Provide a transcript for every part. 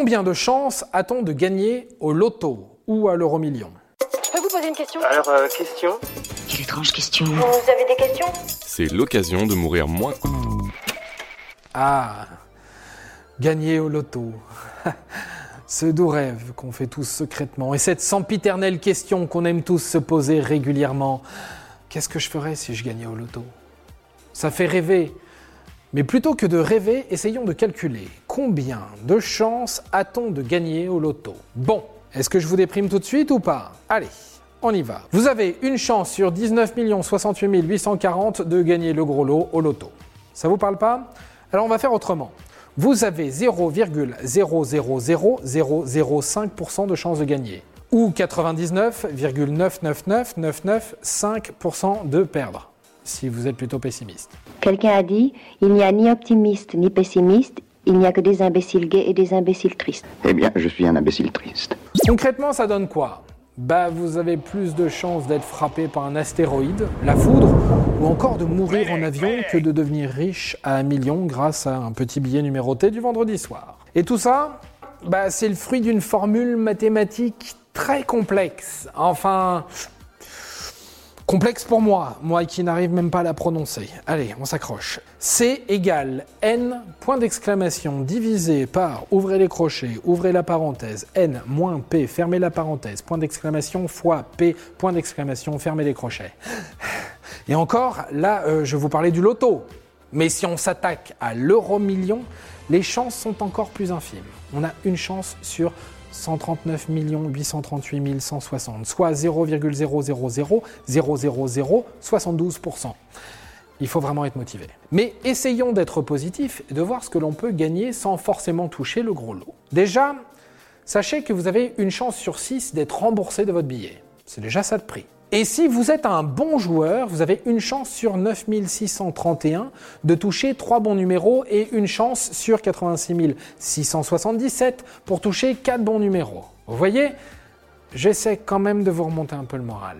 Combien de chances a-t-on de gagner au loto ou à l'euro million Je peux vous poser une question? Alors, euh, question? Quelle étrange question. Vous avez des questions? C'est l'occasion de mourir moins. Ah, gagner au loto. Ce doux rêve qu'on fait tous secrètement et cette sempiternelle question qu'on aime tous se poser régulièrement. Qu'est-ce que je ferais si je gagnais au loto? Ça fait rêver. Mais plutôt que de rêver, essayons de calculer combien de chances a-t-on de gagner au loto? Bon, est-ce que je vous déprime tout de suite ou pas? Allez, on y va. Vous avez une chance sur 19 68 840 de gagner le gros lot au loto. Ça vous parle pas? Alors on va faire autrement. Vous avez 0,000005% de chances de gagner ou 99,999995% de perdre si vous êtes plutôt pessimiste. Quelqu'un a dit il n'y a ni optimiste ni pessimiste, il n'y a que des imbéciles gays et des imbéciles tristes. Eh bien, je suis un imbécile triste. Concrètement, ça donne quoi? Bah, vous avez plus de chances d'être frappé par un astéroïde, la foudre, ou encore de mourir en avion que de devenir riche à un million grâce à un petit billet numéroté du vendredi soir. Et tout ça, bah, c'est le fruit d'une formule mathématique très complexe. Enfin, complexe pour moi, moi qui n'arrive même pas à la prononcer. Allez, on s'accroche. C égale n, point d'exclamation, divisé par, ouvrez les crochets, ouvrez la parenthèse, n moins p, fermez la parenthèse, point d'exclamation, fois p, point d'exclamation, fermez les crochets. Et encore, là, euh, je vous parlais du loto. Mais si on s'attaque à l'euro million, les chances sont encore plus infimes. On a une chance sur 139 838 160, soit 0,0000072%. Il faut vraiment être motivé. Mais essayons d'être positifs et de voir ce que l'on peut gagner sans forcément toucher le gros lot. Déjà, sachez que vous avez une chance sur 6 d'être remboursé de votre billet. C'est déjà ça de prix. Et si vous êtes un bon joueur, vous avez une chance sur 9631 de toucher 3 bons numéros et une chance sur 86 677 pour toucher 4 bons numéros. Vous voyez, j'essaie quand même de vous remonter un peu le moral.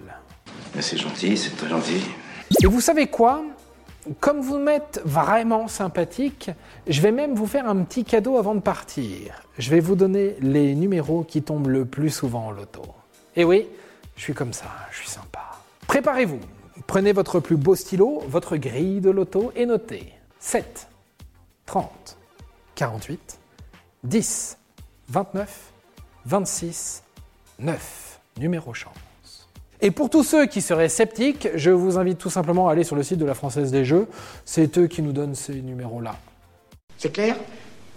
C'est gentil, c'est très gentil. Et vous savez quoi? Comme vous m'êtes vraiment sympathique, je vais même vous faire un petit cadeau avant de partir. Je vais vous donner les numéros qui tombent le plus souvent au loto. Et oui, je suis comme ça, je suis sympa. Préparez-vous. Prenez votre plus beau stylo, votre grille de loto et notez 7, 30, 48, 10, 29, 26, 9. Numéro chance. Et pour tous ceux qui seraient sceptiques, je vous invite tout simplement à aller sur le site de la Française des Jeux. C'est eux qui nous donnent ces numéros-là. C'est clair?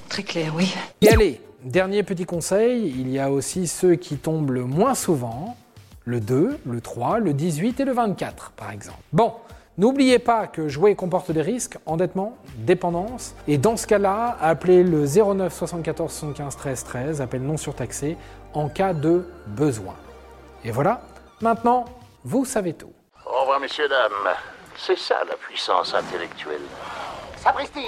Très clair, oui. Et allez, dernier petit conseil, il y a aussi ceux qui tombent le moins souvent, le 2, le 3, le 18 et le 24 par exemple. Bon, n'oubliez pas que jouer comporte des risques, endettement, dépendance, et dans ce cas-là, appelez le 09 74 75 13 13, appel non surtaxé, en cas de besoin. Et voilà, maintenant, vous savez tout. Au revoir, messieurs, dames. C'est ça la puissance intellectuelle. Sapristi